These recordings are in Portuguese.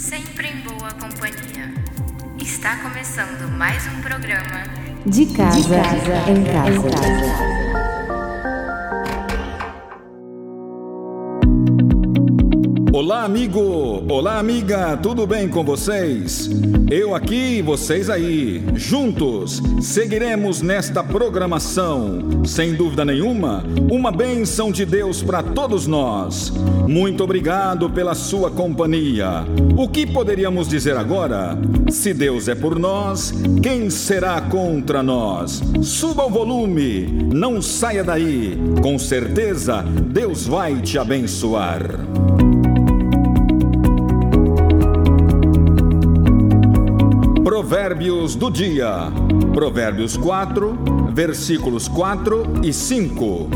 sempre em boa companhia. Está começando mais um programa De casa, em casa. Olá, amigo! Olá, amiga! Tudo bem com vocês? Eu aqui vocês aí. Juntos seguiremos nesta programação. Sem dúvida nenhuma, uma bênção de Deus para todos nós. Muito obrigado pela sua companhia. O que poderíamos dizer agora? Se Deus é por nós, quem será contra nós? Suba o volume, não saia daí. Com certeza, Deus vai te abençoar. Provérbios do dia. Provérbios 4, versículos 4 e 5.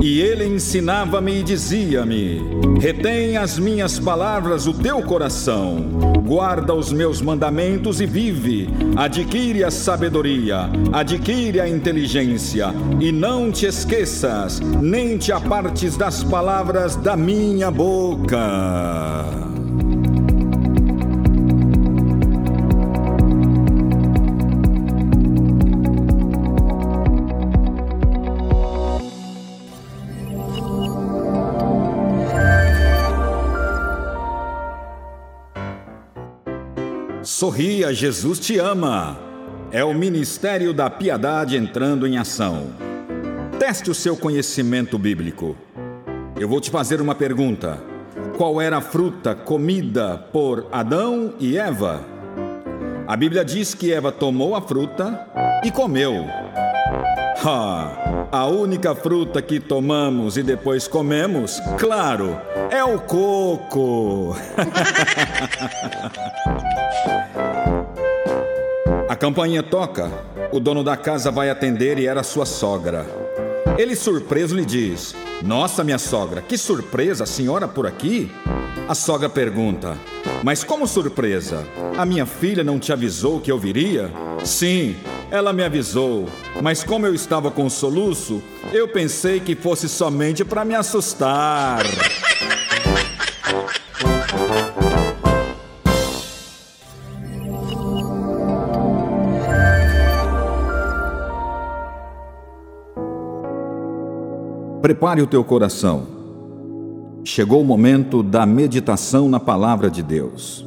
E ele ensinava-me e dizia-me: Retém as minhas palavras o teu coração, guarda os meus mandamentos e vive. Adquire a sabedoria, adquire a inteligência, e não te esqueças, nem te apartes das palavras da minha boca. Sorria, Jesus te ama. É o ministério da piedade entrando em ação. Teste o seu conhecimento bíblico. Eu vou te fazer uma pergunta. Qual era a fruta comida por Adão e Eva? A Bíblia diz que Eva tomou a fruta e comeu. Ah, a única fruta que tomamos e depois comemos, claro, é o coco. A campainha toca, o dono da casa vai atender e era sua sogra. Ele, surpreso, lhe diz: Nossa, minha sogra, que surpresa, a senhora por aqui? A sogra pergunta: Mas como surpresa? A minha filha não te avisou que eu viria? Sim, ela me avisou, mas como eu estava com soluço, eu pensei que fosse somente para me assustar. Prepare o teu coração. Chegou o momento da meditação na palavra de Deus.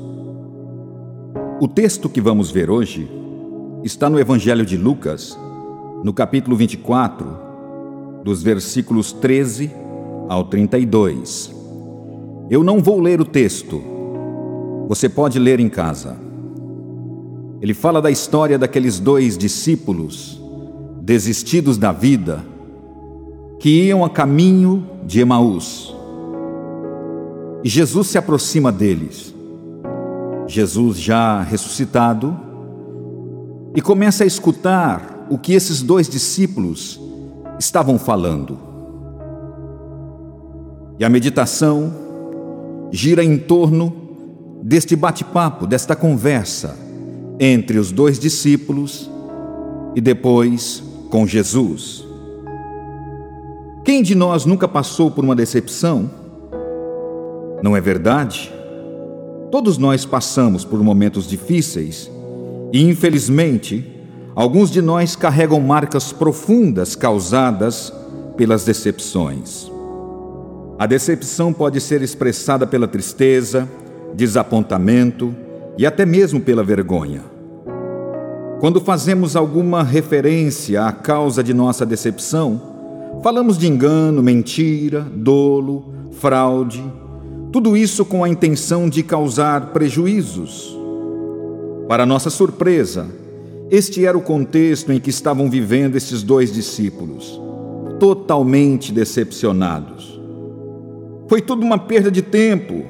O texto que vamos ver hoje está no Evangelho de Lucas, no capítulo 24, dos versículos 13 ao 32. Eu não vou ler o texto, você pode ler em casa. Ele fala da história daqueles dois discípulos desistidos da vida que iam a caminho de Emaús. E Jesus se aproxima deles. Jesus já ressuscitado e começa a escutar o que esses dois discípulos estavam falando. E a meditação gira em torno deste bate-papo, desta conversa entre os dois discípulos e depois com Jesus. Quem de nós nunca passou por uma decepção? Não é verdade? Todos nós passamos por momentos difíceis e, infelizmente, alguns de nós carregam marcas profundas causadas pelas decepções. A decepção pode ser expressada pela tristeza, desapontamento e até mesmo pela vergonha. Quando fazemos alguma referência à causa de nossa decepção, falamos de engano, mentira, dolo, fraude, tudo isso com a intenção de causar prejuízos. Para nossa surpresa, este era o contexto em que estavam vivendo esses dois discípulos, totalmente decepcionados. Foi tudo uma perda de tempo.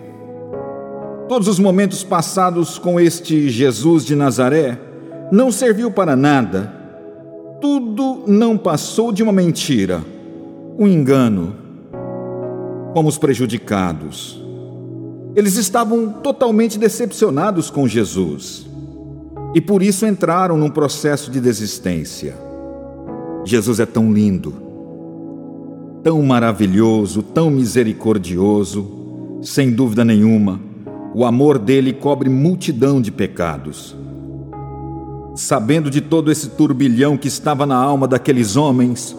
Todos os momentos passados com este Jesus de Nazaré não serviu para nada. Tudo não passou de uma mentira, um engano. Fomos prejudicados. Eles estavam totalmente decepcionados com Jesus e por isso entraram num processo de desistência. Jesus é tão lindo, tão maravilhoso, tão misericordioso, sem dúvida nenhuma, o amor dele cobre multidão de pecados. Sabendo de todo esse turbilhão que estava na alma daqueles homens,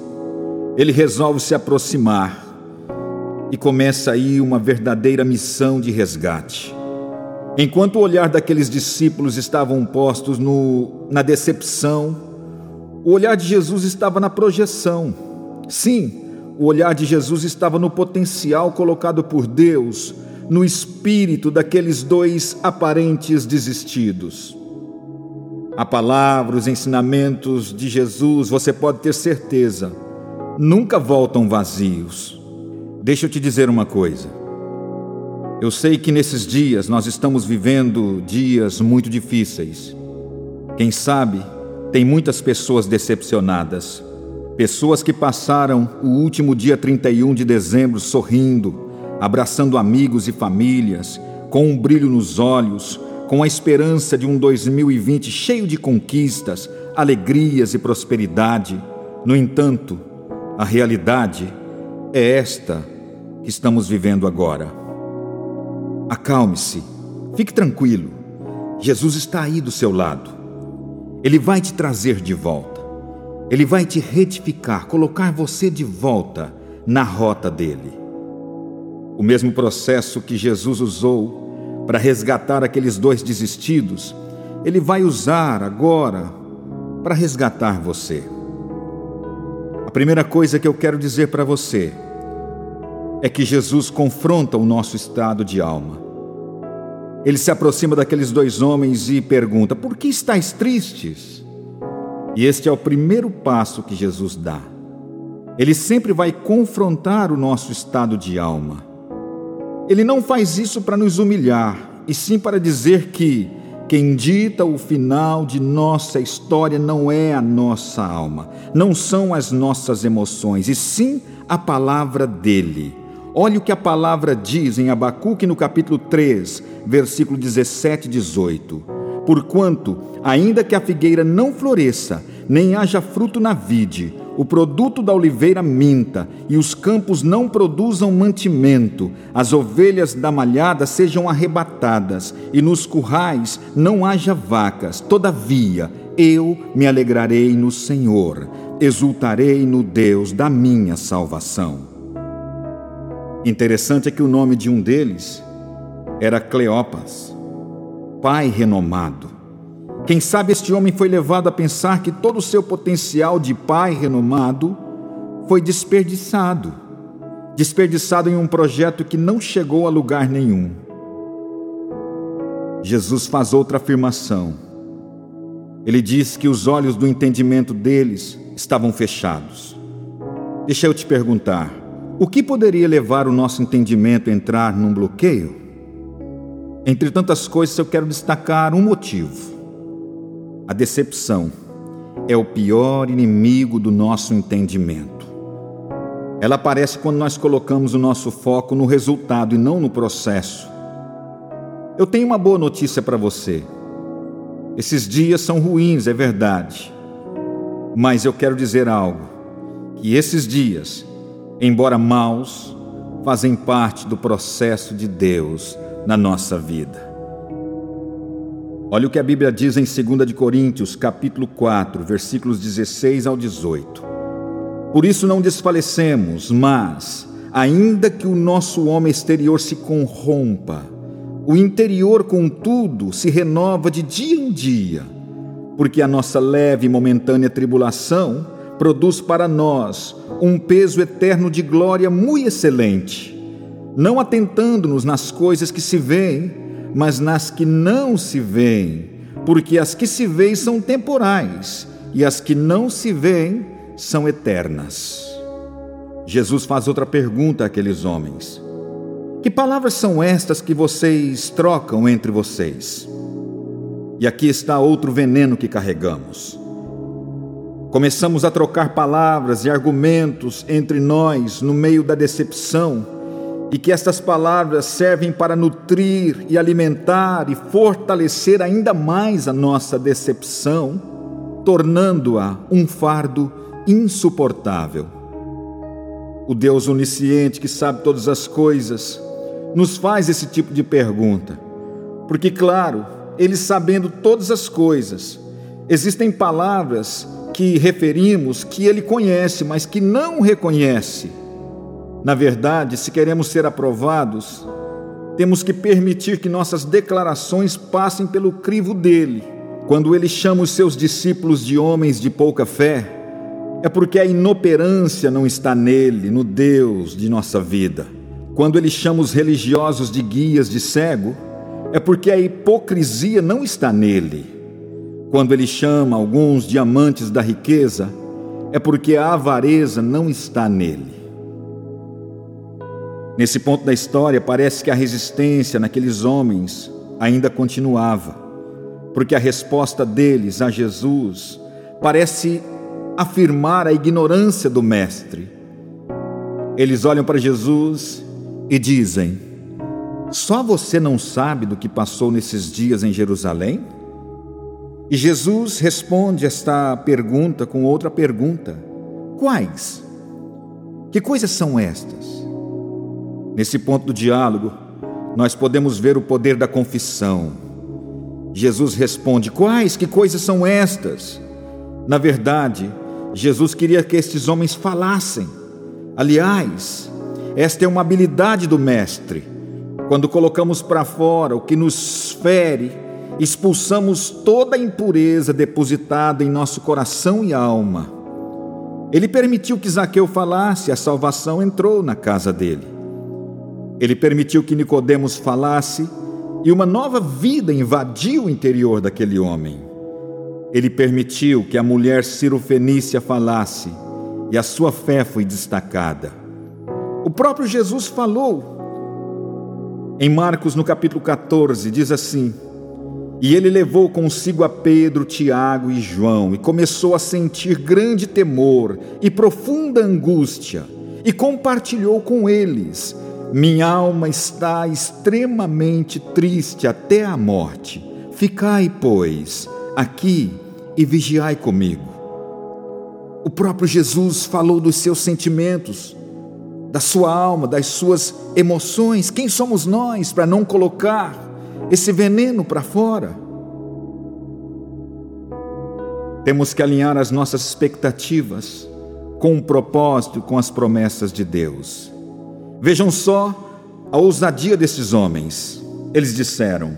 ele resolve se aproximar e começa aí uma verdadeira missão de resgate. Enquanto o olhar daqueles discípulos estavam postos no, na decepção, o olhar de Jesus estava na projeção. Sim, o olhar de Jesus estava no potencial colocado por Deus, no espírito daqueles dois aparentes desistidos. A palavra, os ensinamentos de Jesus, você pode ter certeza, nunca voltam vazios. Deixa eu te dizer uma coisa. Eu sei que nesses dias nós estamos vivendo dias muito difíceis. Quem sabe, tem muitas pessoas decepcionadas, pessoas que passaram o último dia 31 de dezembro sorrindo, abraçando amigos e famílias, com um brilho nos olhos, com a esperança de um 2020 cheio de conquistas, alegrias e prosperidade. No entanto, a realidade é esta que estamos vivendo agora. Acalme-se, fique tranquilo. Jesus está aí do seu lado. Ele vai te trazer de volta. Ele vai te retificar, colocar você de volta na rota dele. O mesmo processo que Jesus usou para resgatar aqueles dois desistidos, ele vai usar agora para resgatar você. A primeira coisa que eu quero dizer para você é que Jesus confronta o nosso estado de alma. Ele se aproxima daqueles dois homens e pergunta: Por que estáis tristes? E este é o primeiro passo que Jesus dá. Ele sempre vai confrontar o nosso estado de alma. Ele não faz isso para nos humilhar, e sim para dizer que quem dita o final de nossa história não é a nossa alma, não são as nossas emoções, e sim a palavra dele. Olhe o que a palavra diz em Abacuque no capítulo 3, versículo 17 e 18. Porquanto, ainda que a figueira não floresça, nem haja fruto na vide, o produto da oliveira minta, e os campos não produzam mantimento, as ovelhas da malhada sejam arrebatadas, e nos currais não haja vacas, todavia eu me alegrarei no Senhor, exultarei no Deus da minha salvação. Interessante é que o nome de um deles era Cleopas, pai renomado. Quem sabe este homem foi levado a pensar que todo o seu potencial de pai renomado foi desperdiçado desperdiçado em um projeto que não chegou a lugar nenhum. Jesus faz outra afirmação. Ele diz que os olhos do entendimento deles estavam fechados. Deixa eu te perguntar: o que poderia levar o nosso entendimento a entrar num bloqueio? Entre tantas coisas, eu quero destacar um motivo. A decepção é o pior inimigo do nosso entendimento. Ela aparece quando nós colocamos o nosso foco no resultado e não no processo. Eu tenho uma boa notícia para você. Esses dias são ruins, é verdade. Mas eu quero dizer algo: que esses dias embora maus, fazem parte do processo de Deus na nossa vida. Olha o que a Bíblia diz em 2 de Coríntios, capítulo 4, versículos 16 ao 18. Por isso não desfalecemos, mas ainda que o nosso homem exterior se corrompa, o interior, contudo, se renova de dia em dia, porque a nossa leve e momentânea tribulação produz para nós um peso eterno de glória muito excelente, não atentando-nos nas coisas que se veem, mas nas que não se veem, porque as que se veem são temporais e as que não se veem são eternas. Jesus faz outra pergunta àqueles homens: Que palavras são estas que vocês trocam entre vocês? E aqui está outro veneno que carregamos. Começamos a trocar palavras e argumentos entre nós no meio da decepção, e que estas palavras servem para nutrir e alimentar e fortalecer ainda mais a nossa decepção, tornando-a um fardo insuportável. O Deus onisciente que sabe todas as coisas nos faz esse tipo de pergunta: Porque, claro, ele sabendo todas as coisas, existem palavras que referimos que ele conhece, mas que não reconhece. Na verdade, se queremos ser aprovados, temos que permitir que nossas declarações passem pelo crivo dele. Quando ele chama os seus discípulos de homens de pouca fé, é porque a inoperância não está nele, no Deus de nossa vida. Quando ele chama os religiosos de guias de cego, é porque a hipocrisia não está nele. Quando ele chama alguns diamantes da riqueza, é porque a avareza não está nele. Nesse ponto da história, parece que a resistência naqueles homens ainda continuava, porque a resposta deles a Jesus parece afirmar a ignorância do Mestre. Eles olham para Jesus e dizem: Só você não sabe do que passou nesses dias em Jerusalém? E Jesus responde esta pergunta com outra pergunta: Quais? Que coisas são estas? Nesse ponto do diálogo, nós podemos ver o poder da confissão. Jesus responde: Quais? Que coisas são estas? Na verdade, Jesus queria que estes homens falassem. Aliás, esta é uma habilidade do Mestre. Quando colocamos para fora o que nos fere, expulsamos toda a impureza depositada em nosso coração e alma. Ele permitiu que Zaqueu falasse, a salvação entrou na casa dele. Ele permitiu que Nicodemos falasse e uma nova vida invadiu o interior daquele homem. Ele permitiu que a mulher cirofenícia falasse e a sua fé foi destacada. O próprio Jesus falou. Em Marcos, no capítulo 14, diz assim: E ele levou consigo a Pedro, Tiago e João, e começou a sentir grande temor e profunda angústia, e compartilhou com eles: Minha alma está extremamente triste até a morte. Ficai, pois, aqui e vigiai comigo. O próprio Jesus falou dos seus sentimentos, da sua alma, das suas emoções. Quem somos nós para não colocar esse veneno para fora? Temos que alinhar as nossas expectativas com o propósito, com as promessas de Deus. Vejam só a ousadia desses homens. Eles disseram: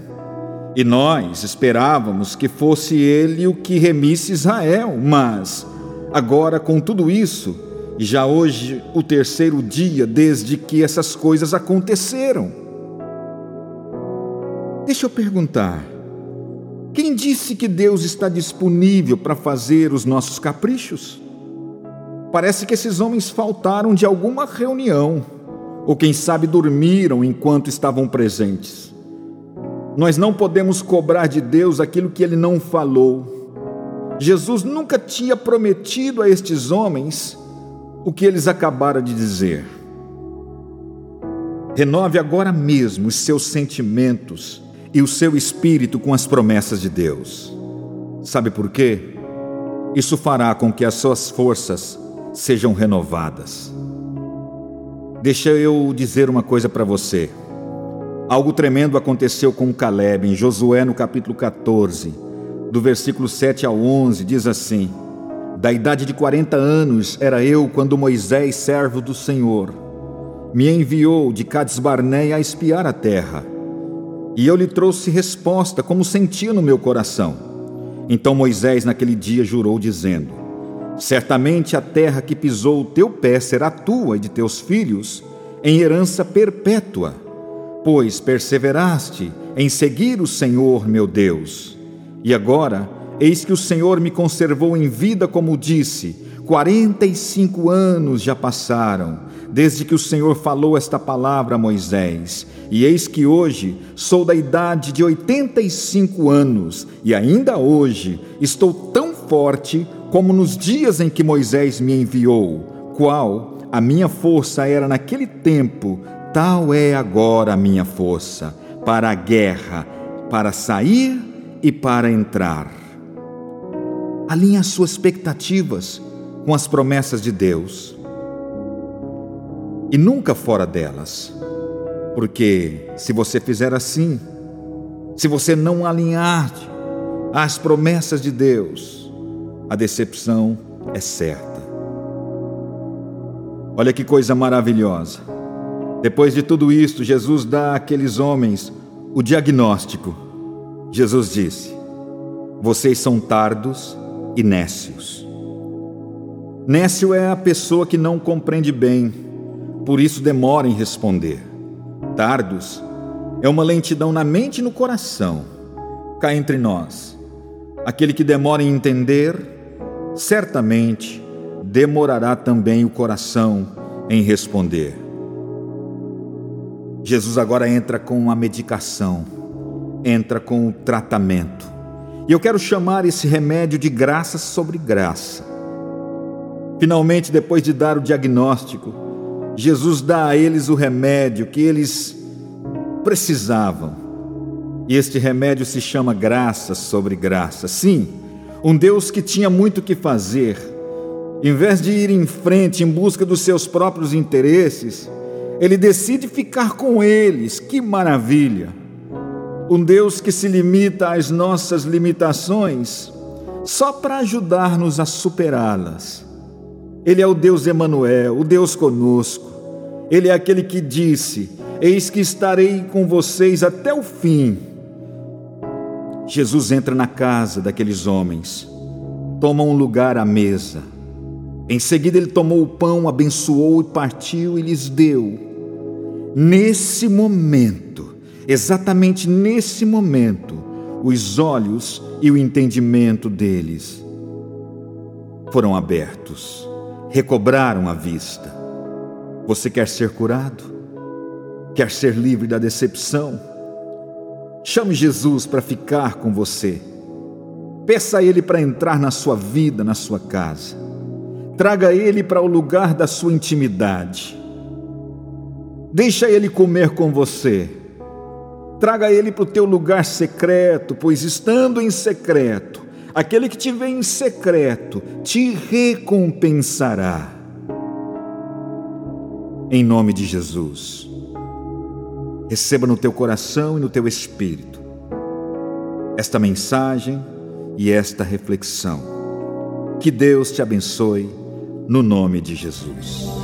e nós esperávamos que fosse ele o que remisse Israel, mas agora com tudo isso, já hoje o terceiro dia desde que essas coisas aconteceram. Deixa eu perguntar: quem disse que Deus está disponível para fazer os nossos caprichos? Parece que esses homens faltaram de alguma reunião, ou quem sabe dormiram enquanto estavam presentes. Nós não podemos cobrar de Deus aquilo que ele não falou. Jesus nunca tinha prometido a estes homens o que eles acabaram de dizer. Renove agora mesmo os seus sentimentos e o seu espírito com as promessas de Deus. Sabe por quê? Isso fará com que as suas forças sejam renovadas. Deixa eu dizer uma coisa para você. Algo tremendo aconteceu com Caleb em Josué no capítulo 14, do versículo 7 ao 11, diz assim: Da idade de 40 anos era eu quando Moisés, servo do Senhor, me enviou de Cades Barneia a espiar a terra. E eu lhe trouxe resposta como sentia no meu coração. Então Moisés naquele dia jurou dizendo: Certamente a terra que pisou o teu pé será tua e de teus filhos em herança perpétua pois perseveraste em seguir o Senhor meu Deus. E agora, eis que o Senhor me conservou em vida, como disse, quarenta e cinco anos já passaram, desde que o Senhor falou esta palavra a Moisés, e eis que hoje sou da idade de oitenta e cinco anos, e ainda hoje estou tão forte como nos dias em que Moisés me enviou, qual a minha força era naquele tempo Tal é agora a minha força para a guerra, para sair e para entrar. Alinhe as suas expectativas com as promessas de Deus e nunca fora delas, porque se você fizer assim, Se você não alinhar às promessas de Deus, a decepção é certa. Olha que coisa maravilhosa. Depois de tudo isto, Jesus dá àqueles homens o diagnóstico. Jesus disse: Vocês são tardos e nécios. Nécio é a pessoa que não compreende bem, por isso demora em responder. Tardos é uma lentidão na mente e no coração. Cá entre nós, aquele que demora em entender, certamente demorará também o coração em responder. Jesus agora entra com a medicação, entra com o tratamento. E eu quero chamar esse remédio de graça sobre graça. Finalmente, depois de dar o diagnóstico, Jesus dá a eles o remédio que eles precisavam. E este remédio se chama graça sobre graça. Sim, um Deus que tinha muito que fazer, em vez de ir em frente em busca dos seus próprios interesses, ele decide ficar com eles. Que maravilha! Um Deus que se limita às nossas limitações só para ajudar-nos a superá-las. Ele é o Deus Emanuel, o Deus conosco. Ele é aquele que disse: Eis que estarei com vocês até o fim. Jesus entra na casa daqueles homens, toma um lugar à mesa. Em seguida, ele tomou o pão, abençoou e partiu e lhes deu. Nesse momento, exatamente nesse momento, os olhos e o entendimento deles foram abertos, recobraram a vista. Você quer ser curado? Quer ser livre da decepção? Chame Jesus para ficar com você. Peça a Ele para entrar na sua vida, na sua casa. Traga Ele para o lugar da sua intimidade. Deixa ele comer com você. Traga ele para o teu lugar secreto, pois estando em secreto, aquele que te vê em secreto te recompensará. Em nome de Jesus. Receba no teu coração e no teu espírito esta mensagem e esta reflexão. Que Deus te abençoe, no nome de Jesus.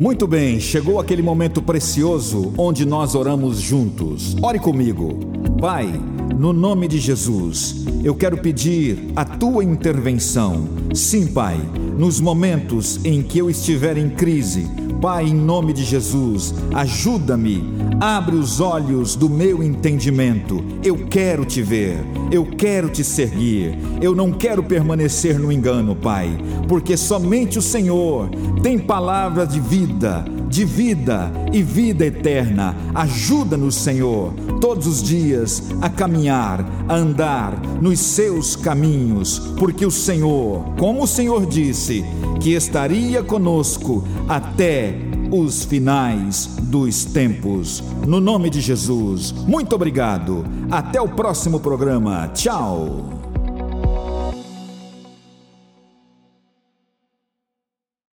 Muito bem, chegou aquele momento precioso onde nós oramos juntos. Ore comigo. Pai, no nome de Jesus, eu quero pedir a tua intervenção. Sim, Pai, nos momentos em que eu estiver em crise, Pai, em nome de Jesus, ajuda-me, abre os olhos do meu entendimento. Eu quero te ver, eu quero te seguir, eu não quero permanecer no engano, Pai, porque somente o Senhor tem palavras de vida, de vida e vida eterna. Ajuda-nos, Senhor, todos os dias a caminhar, a andar nos seus caminhos, porque o Senhor, como o Senhor disse, que estaria conosco até os finais dos tempos. No nome de Jesus, muito obrigado. Até o próximo programa. Tchau.